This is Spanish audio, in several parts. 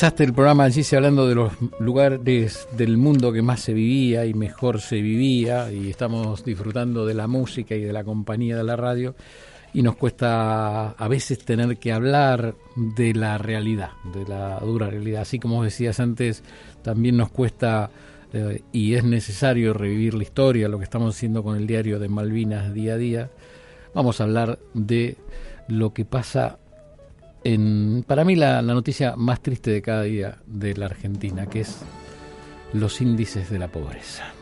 Empezaste el programa allí hablando de los lugares del mundo que más se vivía y mejor se vivía y estamos disfrutando de la música y de la compañía de la radio y nos cuesta a veces tener que hablar de la realidad, de la dura realidad. Así como decías antes, también nos cuesta eh, y es necesario revivir la historia, lo que estamos haciendo con el diario de Malvinas día a día. Vamos a hablar de lo que pasa para mí la, noticia más triste de cada día de la Argentina, que es los índices de la pobreza.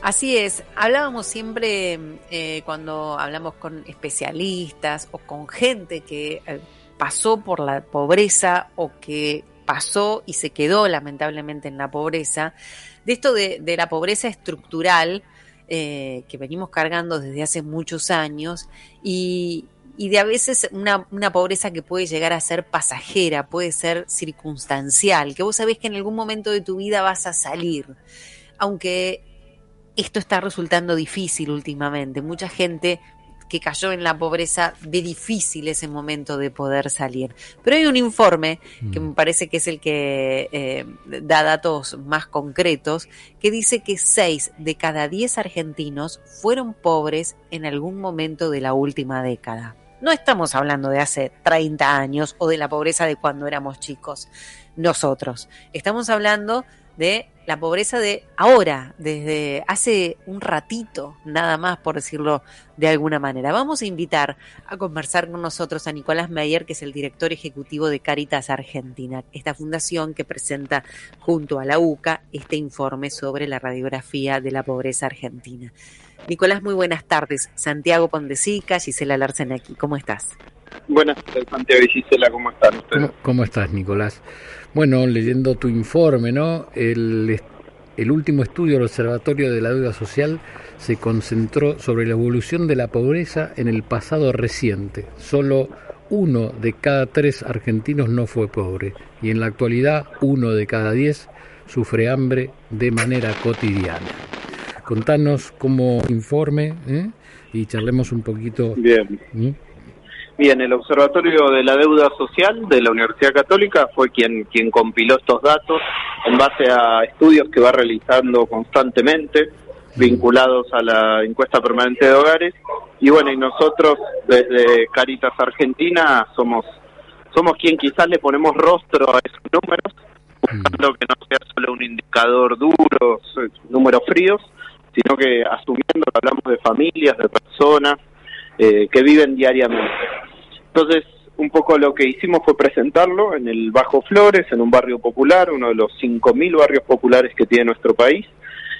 Así es, hablábamos siempre eh, cuando hablamos con especialistas o con gente que eh, pasó por la pobreza o que pasó y se quedó lamentablemente en la pobreza, de esto de, la pobreza estructural eh, que venimos cargando desde hace muchos años y, y de a veces una, una, pobreza que puede llegar a ser pasajera, puede ser circunstancial, que vos sabés que en algún momento de tu vida vas a salir, aunque esto está resultando difícil últimamente. Mucha gente que cayó en la pobreza ve difícil ese momento de poder salir. Pero hay un informe que me mm. parece que es el que eh, da datos más concretos, que dice que 6 de cada 10 argentinos fueron pobres en algún momento de la última década. No estamos hablando de hace 30 años o de la pobreza de cuando éramos chicos, nosotros. Estamos hablando de la pobreza de ahora, desde hace un ratito, nada más por decirlo de alguna manera. Vamos a invitar a conversar con nosotros a Nicolás Meyer, que es el director ejecutivo de Caritas Argentina, esta fundación que presenta junto a la UCA este informe sobre la radiografía de la pobreza argentina. Nicolás, muy buenas tardes. Santiago Pondesica, Gisela Larsen aquí. ¿Cómo estás? Buenas tardes, Santiago y Gisela, ¿cómo están ustedes? ¿Cómo, estás, Nicolás? Bueno, leyendo tu informe, ¿no? El, el último estudio del Observatorio de la Deuda Social se concentró sobre la evolución de la pobreza en el pasado reciente. Solo uno de cada tres argentinos no fue pobre y en la actualidad uno de cada diez sufre hambre de manera cotidiana. Contanos cómo informe ¿eh? y charlemos un poquito. Bien. ¿Mm? Bien, el Observatorio de la Deuda Social de la Universidad Católica fue quien, quien compiló estos datos en base a estudios que va realizando constantemente vinculados a la encuesta permanente de hogares. Y bueno, y nosotros desde Caritas Argentina somos, somos quien quizás le ponemos rostro a esos números, buscando que no sea solo un indicador duro, números fríos, sino que asumiendo que hablamos de familias, de personas eh, que viven diariamente. Entonces, un poco lo que hicimos fue presentarlo en el Bajo Flores, en un barrio popular, uno de los 5.000 barrios populares que tiene nuestro país,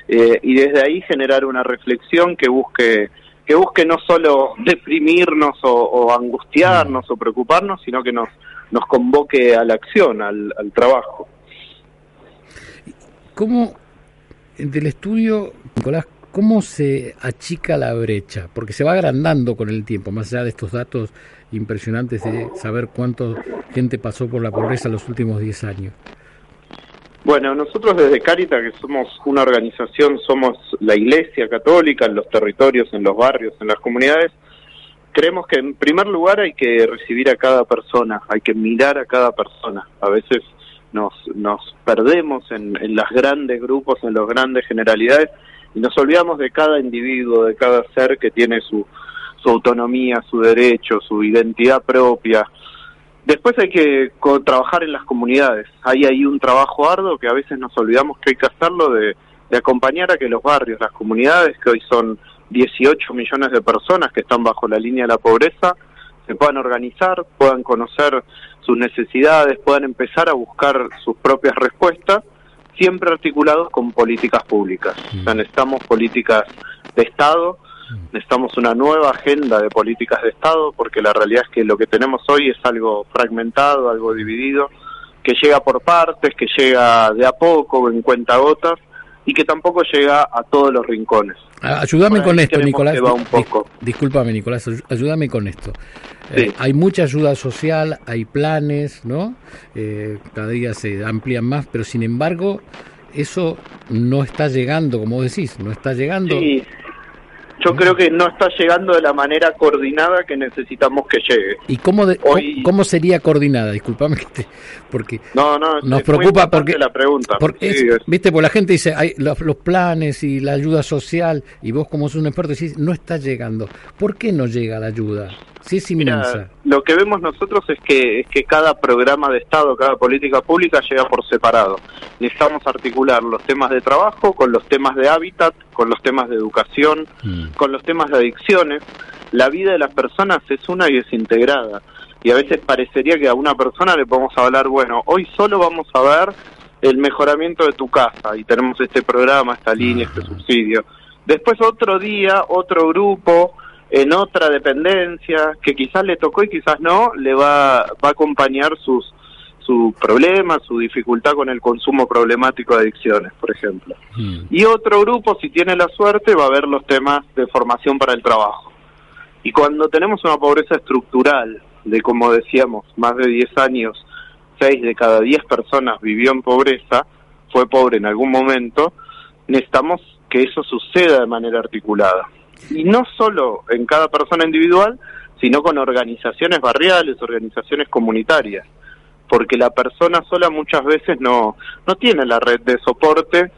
eh, y desde ahí generar una reflexión que busque que busque no solo deprimirnos o, angustiarnos o preocuparnos, sino que nos, nos convoque a la acción, al, al trabajo. ¿Cómo del estudio, Nicolás, cómo se achica la brecha? Porque se va agrandando con el tiempo, más allá de estos datos impresionantes de saber cuánta gente pasó por la pobreza en los últimos 10 años. Bueno, nosotros desde Caritas, que somos una organización, somos la Iglesia Católica en los territorios, en los barrios, en las comunidades, creemos que en primer lugar hay que recibir a cada persona, hay que mirar a cada persona. A veces nos, nos perdemos en, en los grandes grupos, en las grandes generalidades, y nos olvidamos de cada individuo, de cada ser que tiene su, su autonomía, su derecho, su identidad propia. Después hay que trabajar en las comunidades. Hay ahí un trabajo arduo que a veces nos olvidamos que hay que hacerlo de, de acompañar a que los barrios, las comunidades, que hoy son 18 millones de personas que están bajo la línea de la pobreza, se puedan organizar, puedan conocer sus necesidades, puedan empezar a buscar sus propias respuestas, siempre articulados con políticas públicas. O sea, mm. necesitamos políticas de Estado, mm. necesitamos una nueva agenda de políticas de Estado, porque la realidad es que lo que tenemos hoy es algo fragmentado, algo dividido, que llega por partes, que llega de a poco, en cuentagotas, y que tampoco llega a todos los rincones. Ah, ayúdame con esto, Nicolás. Un poco. Discúlpame, Nicolás, ayúdame con esto. Eh, hay mucha ayuda social, hay planes, ¿no? Eh, cada día se amplían más, pero sin embargo, eso no está llegando, como decís, no está llegando. Sí. yo creo que no está llegando de la manera coordinada que necesitamos que llegue. ¿Y cómo, de, cómo sería coordinada? Disculpame que te, porque no, no, nos preocupa porque la pregunta. Porque viste, pues la gente dice, hay los, planes y la ayuda social y vos como sos un experto decís, no está llegando. ¿Por qué no llega la ayuda? Sí es inmensa. lo que vemos nosotros es que es que cada programa de Estado, cada política pública llega por separado. Necesitamos articular los temas de trabajo con los temas de hábitat, con los temas de educación, mm. con los temas de adicciones. La vida de las personas es una y es integrada y a veces parecería que a una persona le podemos hablar, bueno, hoy solo vamos a ver el mejoramiento de tu casa y tenemos este programa, esta línea, este subsidio. Después otro día, otro grupo, en otra dependencia, que quizás le tocó y quizás no, le va, va a acompañar sus su problema, su dificultad con el consumo problemático de adicciones, por ejemplo. Mm. Y otro grupo, si tiene la suerte, va a ver los temas de formación para el trabajo. Y cuando tenemos una pobreza estructural de, como decíamos, más de 10 años, 6 de cada 10 personas vivió en pobreza, fue pobre en algún momento, necesitamos que eso suceda de manera articulada. Y no solo en cada persona individual, sino con organizaciones barriales, organizaciones comunitarias, porque la persona sola muchas veces no, no tiene la red de soporte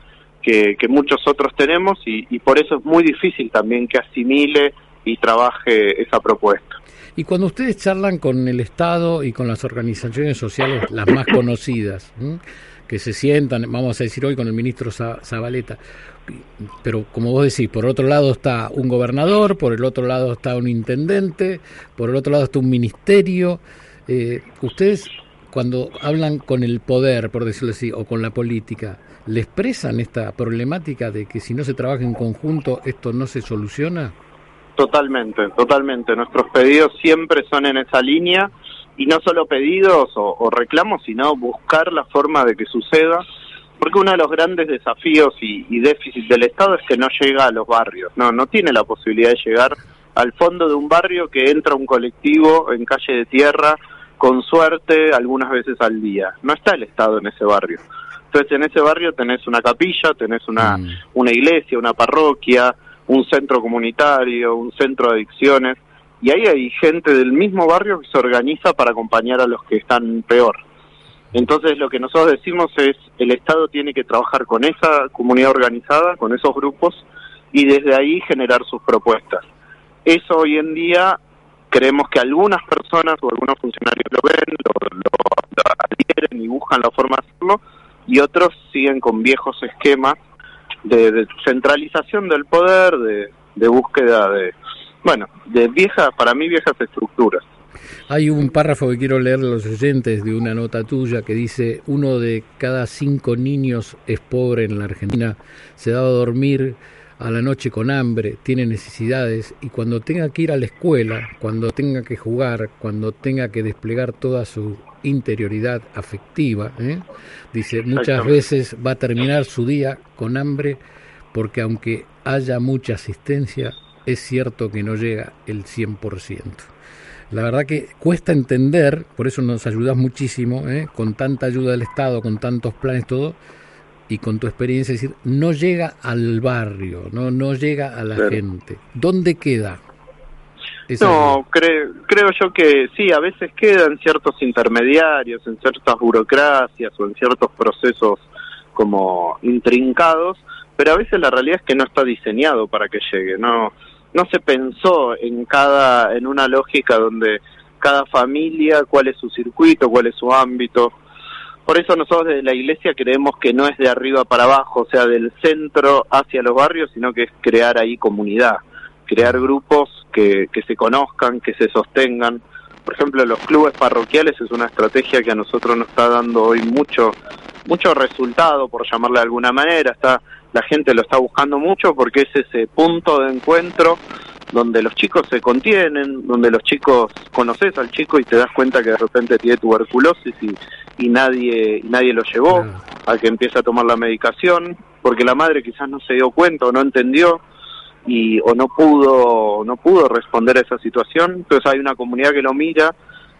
que, que muchos otros tenemos y, y por eso es muy difícil también que asimile y trabaje esa propuesta. Y cuando ustedes charlan con el Estado y con las organizaciones sociales, las más conocidas, que se sientan, vamos a decir hoy con el ministro Zabaleta, pero como vos decís, por otro lado está un gobernador, por el otro lado está un intendente, por el otro lado está un ministerio. Eh, ustedes cuando hablan con el poder, por decirlo así, o con la política, ¿le expresan esta problemática de que si no se trabaja en conjunto esto no se soluciona? Totalmente, totalmente. Nuestros pedidos siempre son en esa línea y no solo pedidos o, reclamos, sino buscar la forma de que suceda, porque uno de los grandes desafíos y, y déficits del Estado es que no llega a los barrios, no, no tiene la posibilidad de llegar al fondo de un barrio que entra un colectivo en calle de tierra, con suerte, algunas veces al día. No está el Estado en ese barrio. Entonces en ese barrio tenés una capilla, tenés una, mm. una iglesia, una parroquia, un centro comunitario, un centro de adicciones, y ahí hay gente del mismo barrio que se organiza para acompañar a los que están peor. Entonces lo que nosotros decimos es, el Estado tiene que trabajar con esa comunidad organizada, con esos grupos, y desde ahí generar sus propuestas. Eso hoy en día creemos que algunas personas o algunos funcionarios lo ven, lo, lo adhieren y buscan la forma de hacerlo, y otros siguen con viejos esquemas de, centralización del poder, de, búsqueda de, bueno, de viejas, para mí viejas estructuras. Hay un párrafo que quiero leer a los oyentes de una nota tuya que dice, uno de cada cinco niños es pobre en la Argentina, se da a dormir a la noche con hambre, tiene necesidades y cuando tenga que ir a la escuela, cuando tenga que jugar, cuando tenga que desplegar toda su interioridad afectiva, ¿eh? dice, muchas veces va a terminar su día con hambre porque aunque haya mucha asistencia, es cierto que no llega el 100%. La verdad que cuesta entender, por eso nos ayudas muchísimo, ¿eh? con tanta ayuda del Estado, con tantos planes, todo, y con tu experiencia, decir, no llega al barrio, no, no llega a la gente. ¿Dónde queda? no, creo, creo yo que sí, a veces quedan ciertos intermediarios, en ciertas burocracias o en ciertos procesos como intrincados, pero a veces la realidad es que no está diseñado para que llegue, no, no se pensó en cada, en una lógica donde cada familia, cuál es su circuito, cuál es su ámbito, por eso nosotros desde la iglesia creemos que no es de arriba para abajo, o sea, del centro hacia los barrios, sino que es crear ahí comunidad, crear grupos que, que se conozcan, que se sostengan. Por ejemplo, los clubes parroquiales es una estrategia que a nosotros nos está dando hoy mucho, mucho resultado, por llamarle de alguna manera. Está, la gente lo está buscando mucho porque es ese punto de encuentro donde los chicos se contienen, donde los chicos conoces al chico y te das cuenta que de repente tiene tuberculosis y, y nadie nadie lo llevó a que empiece a tomar la medicación porque la madre quizás no se dio cuenta o no entendió y o no pudo no pudo responder a esa situación entonces hay una comunidad que lo mira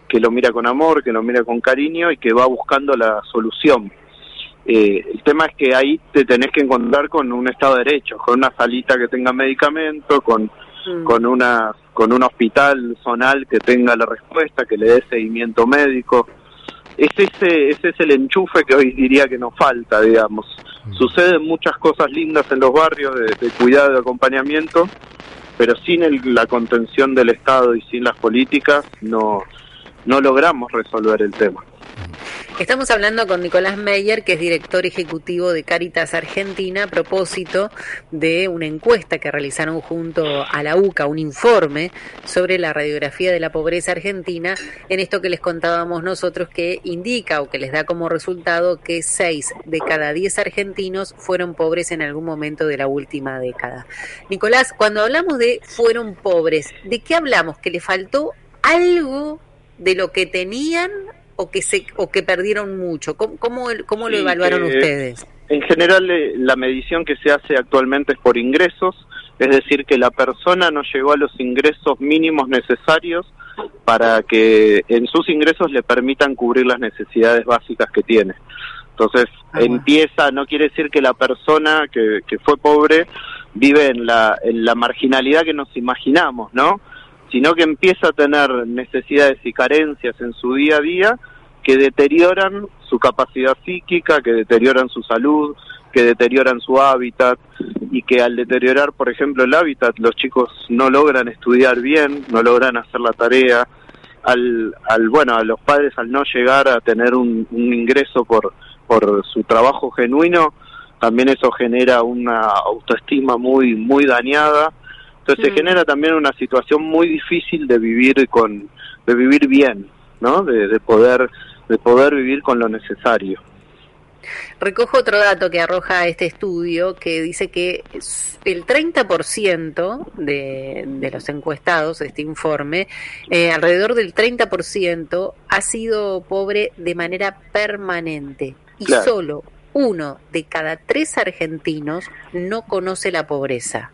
que lo mira con amor que lo mira con cariño y que va buscando la solución eh, el tema es que ahí te tenés que encontrar con un estado de derecho con una salita que tenga medicamento con mm. con una con un hospital zonal que tenga la respuesta, que le dé seguimiento médico. Es ese, ese es el enchufe que hoy diría que nos falta, digamos. Mm. Suceden muchas cosas lindas en los barrios de, cuidado y acompañamiento, pero sin la contención del Estado y sin las políticas no, no logramos resolver el tema. Estamos hablando con Nicolás Meyer, que es director ejecutivo de Caritas Argentina, a propósito de una encuesta que realizaron junto a la UCA, un informe sobre la radiografía de la pobreza argentina, en esto que les contábamos nosotros, que indica o que les da como resultado que 6 de cada 10 argentinos fueron pobres en algún momento de la última década. Nicolás, cuando hablamos de fueron pobres, ¿de qué hablamos? ¿Que le faltó algo de lo que tenían o que se o que perdieron mucho? ¿Cómo, cómo, lo evaluaron ustedes? En general, eh, la medición que se hace actualmente es por ingresos, es decir, que la persona no llegó a los ingresos mínimos necesarios para que en sus ingresos le permitan cubrir las necesidades básicas que tiene. Entonces, ah, empieza, no quiere decir que la persona que, que fue pobre vive en la, en la marginalidad que nos imaginamos, ¿no? Sino que empieza a tener necesidades y carencias en su día a día que deterioran su capacidad psíquica, que deterioran su salud, que deterioran su hábitat y que al deteriorar, por ejemplo, el hábitat, los chicos no logran estudiar bien, no logran hacer la tarea, al, al bueno, a los padres al no llegar a tener un, ingreso por, por su trabajo genuino, también eso genera una autoestima muy, muy dañada. Entonces se mm. genera también una situación muy difícil de vivir con, de vivir bien, ¿no? De, de poder de poder vivir con lo necesario. Recojo otro dato que arroja este estudio que dice que el 30% de, de los encuestados de este informe, eh, alrededor del 30%, ha sido pobre de manera permanente y solo uno de cada tres argentinos no conoce la pobreza.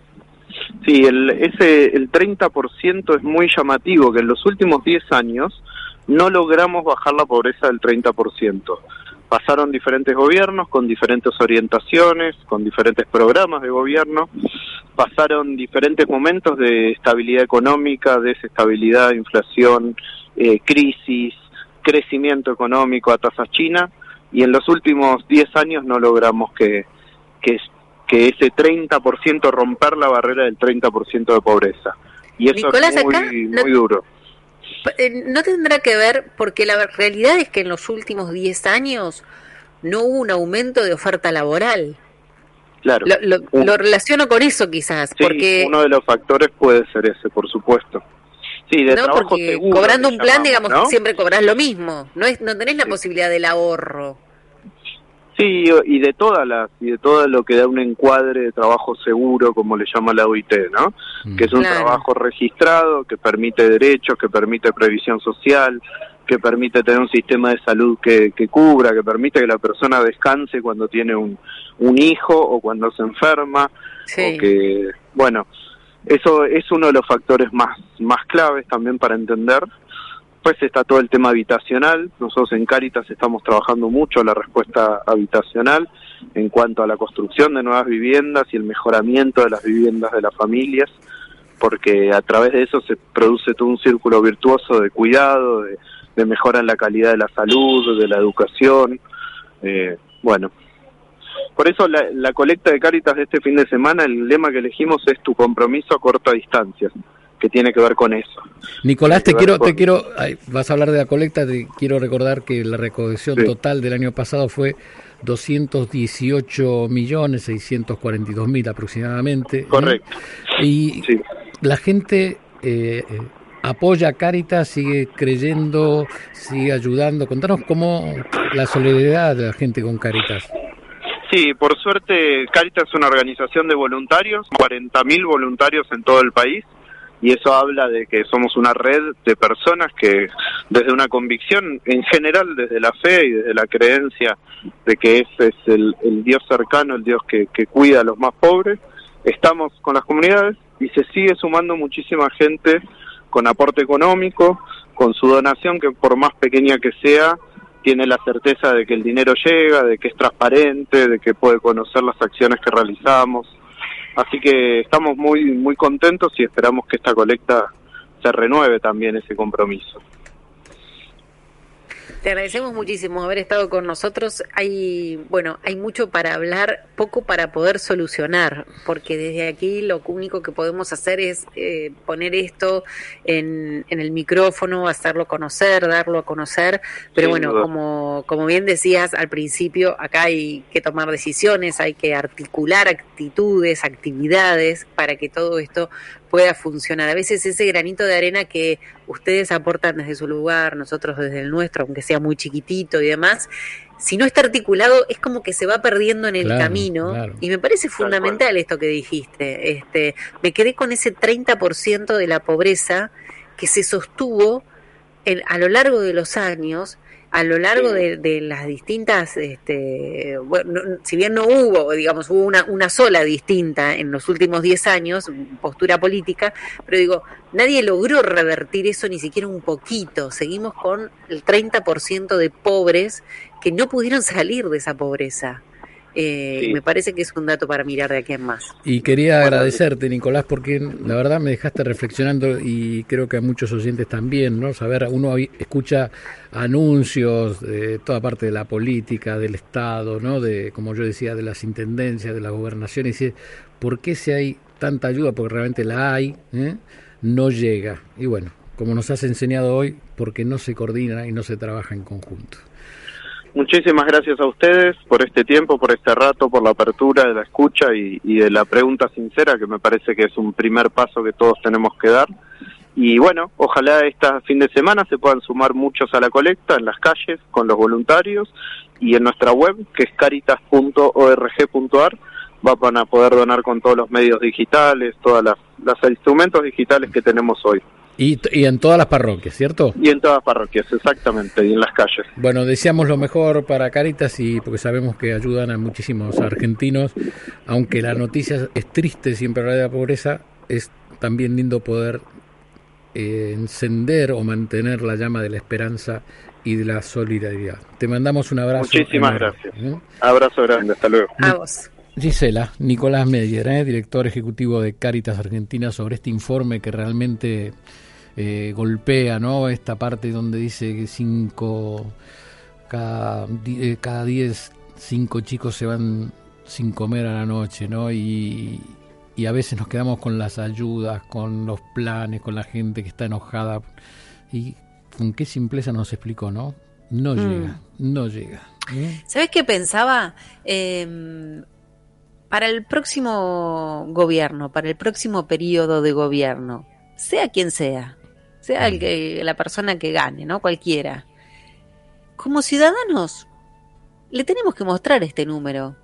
Sí, el, ese, el 30% es muy llamativo, que en los últimos 10 años no logramos bajar la pobreza del 30%. Pasaron diferentes gobiernos con diferentes orientaciones, con diferentes programas de gobierno, pasaron diferentes momentos de estabilidad económica, desestabilidad, inflación, eh, crisis, crecimiento económico a tasas chinas, y en los últimos 10 años no logramos que, que, que ese 30% romper la barrera del 30% de pobreza. Y eso es muy, muy duro eh, no tendrá que ver porque la realidad es que en los últimos 10 años no hubo un aumento de oferta laboral. Claro. Lo, relaciono con eso quizás. porque uno de los factores puede ser ese, por supuesto. Sí, de no, porque cobrando un plan, digamos, siempre cobras lo mismo. No es, no tenés la posibilidad del ahorro. Sí, y de todas las y de todo lo que da un encuadre de trabajo seguro, como le llama la OIT, ¿no? Mm. Que es un trabajo registrado, que permite derechos, que permite previsión social, que permite tener un sistema de salud que, que cubra, que permite que la persona descanse cuando tiene un, un hijo o cuando se enferma, o que, bueno, eso es uno de los factores más, más claves también para entender Después está todo el tema habitacional. Nosotros en Cáritas estamos trabajando mucho la respuesta habitacional en cuanto a la construcción de nuevas viviendas y el mejoramiento de las viviendas de las familias, porque a través de eso se produce todo un círculo virtuoso de cuidado, de, mejora en la calidad de la salud, de la educación. Eh, bueno, por eso la, la colecta de Cáritas de este fin de semana, el lema que elegimos es tu compromiso a corta distancia que tiene que ver con eso. Nicolás, te quiero, te quiero, vas a hablar de la colecta, te quiero recordar que la recaudación total del año pasado fue 218 millones 642 mil aproximadamente. Correcto. Y la gente eh, eh, apoya a Caritas, sigue creyendo, sigue ayudando. Contanos cómo la solidaridad de la gente con Caritas. Sí, por suerte Caritas es una organización de voluntarios, 40.000 voluntarios en todo el país y eso habla de que somos una red de personas que desde una convicción en general, desde la fe y desde la creencia de que ese es el, Dios cercano, el Dios que, cuida a los más pobres, estamos con las comunidades y se sigue sumando muchísima gente con aporte económico, con su donación que por más pequeña que sea, tiene la certeza de que el dinero llega, de que es transparente, de que puede conocer las acciones que realizamos Así que estamos muy, muy contentos y esperamos que esta colecta se renueve también ese compromiso. Te agradecemos muchísimo haber estado con nosotros. Hay, bueno, hay mucho para hablar, poco para poder solucionar, porque desde aquí lo único que podemos hacer es eh, poner esto en, en, el micrófono, hacerlo conocer, darlo a conocer. Pero bueno, como, como bien decías al principio, acá hay que tomar decisiones, hay que articular actitudes, actividades para que todo esto pueda funcionar. A veces ese granito de arena que ustedes aportan desde su lugar, nosotros desde el nuestro, aunque sea muy chiquitito y demás, si no está articulado es como que se va perdiendo en el camino. y me parece fundamental esto que dijiste. Este, me quedé con ese 30% de la pobreza que se sostuvo a lo largo de los años a lo largo de, las distintas, este, bueno, si bien no hubo, digamos, hubo una, una sola distinta en los últimos 10 años, postura política, pero digo, nadie logró revertir eso ni siquiera un poquito. Seguimos con el 30% de pobres que no pudieron salir de esa pobreza. Eh, Me parece que es un dato para mirar de aquí en más. Y quería agradecerte, Nicolás, porque la verdad me dejaste reflexionando y creo que a muchos oyentes también, ¿no? Saber, uno escucha anuncios de toda parte de la política, del Estado, ¿no? De, como yo decía, de las intendencias, de la gobernación, y dice, ¿por qué si hay tanta ayuda? Porque realmente la hay, ¿eh? no llega. Y bueno, como nos has enseñado hoy, porque no se coordina y no se trabaja en conjunto. Muchísimas gracias a ustedes por este tiempo, por este rato, por la apertura de la escucha y, de la pregunta sincera, que me parece que es un primer paso que todos tenemos que dar. Y bueno, ojalá este fin de semana se puedan sumar muchos a la colecta en las calles con los voluntarios y en nuestra web, que es caritas.org.ar, van a poder donar con todos los medios digitales, todos los instrumentos digitales que tenemos hoy. Y, en todas las parroquias, ¿cierto? Y en todas las parroquias, exactamente, y en las calles. Bueno, deseamos lo mejor para Caritas y porque sabemos que ayudan a muchísimos argentinos, aunque la noticia es triste siempre de la pobreza, es también lindo poder eh, encender o mantener la llama de la esperanza y de la solidaridad. Te mandamos un abrazo. Muchísimas gracias. ¿eh? Abrazo grande, hasta luego. A vos. Gisela, Nicolás Meyer, ¿eh? director ejecutivo de Caritas Argentina, sobre este informe que realmente eh, golpea, ¿no? Esta parte donde dice que cinco, cada, eh, cada diez, cinco chicos se van sin comer a la noche, ¿no? Y, y a veces nos quedamos con las ayudas, con los planes, con la gente que está enojada. Y con qué simpleza nos explicó, ¿no? No mm. llega, no llega. ¿eh? ¿Sabes qué pensaba? Em, para el próximo gobierno, para el próximo periodo de gobierno, sea quien sea, sea el que, la persona que gane, ¿no? Cualquiera. Como ciudadanos, le tenemos que mostrar este número.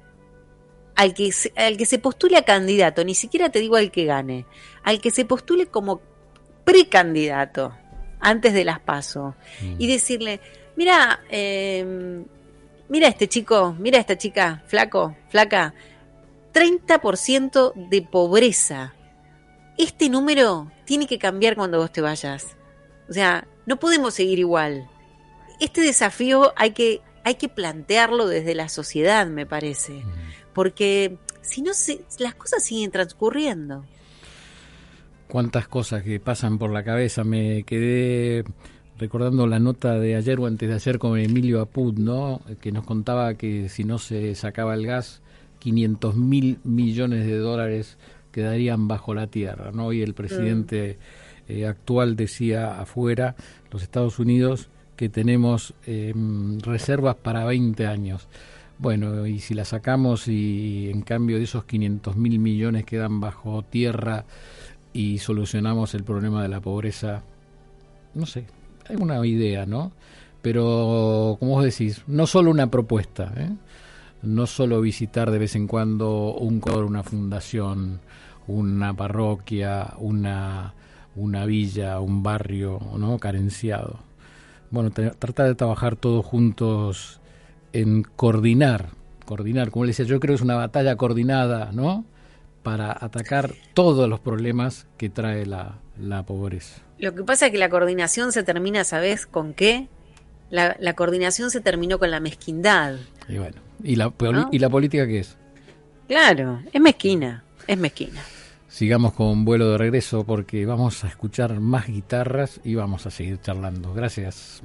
Al que, al que se postule a candidato, ni siquiera te digo al que gane, al que se postule como precandidato antes de las paso mm. y decirle, mira, eh, mira este chico, mira esta chica, flaco, flaca, 30% de pobreza este número tiene que cambiar cuando vos te vayas. O sea, no podemos seguir igual. Este desafío hay que, hay que plantearlo desde la sociedad, me parece. Porque si no, se, las cosas siguen transcurriendo. Cuántas cosas que pasan por la cabeza. Me quedé recordando la nota de ayer o antes de ayer con Emilio Apud, ¿no? Que nos contaba que si no se sacaba el gas, 500 mil millones de dólares quedarían bajo la tierra, ¿no? Y el presidente eh, actual decía afuera, los Estados Unidos, que tenemos em, reservas para 20 años. Bueno, y si la sacamos y en cambio de esos 500 mil millones quedan bajo tierra y solucionamos el problema de la pobreza, no sé, hay una idea, ¿no? Pero, como vos decís, no solo una propuesta, ¿eh? no solo visitar de vez en cuando un coro, una fundación, una parroquia, una, una villa, un barrio ¿no? carenciado. Bueno, tratar de trabajar todos juntos en coordinar, coordinar, como le decía, yo creo que es una batalla coordinada, ¿no? Para atacar todos los problemas que trae la, la pobreza. Lo que pasa es que la coordinación se termina, ¿sabes con qué? La, la coordinación se terminó con la mezquindad. Y bueno, ¿y la, ¿y la política qué es? Claro, es mezquina. Es mezquina. Sigamos con vuelo de regreso porque vamos a escuchar más guitarras y vamos a seguir charlando. Gracias.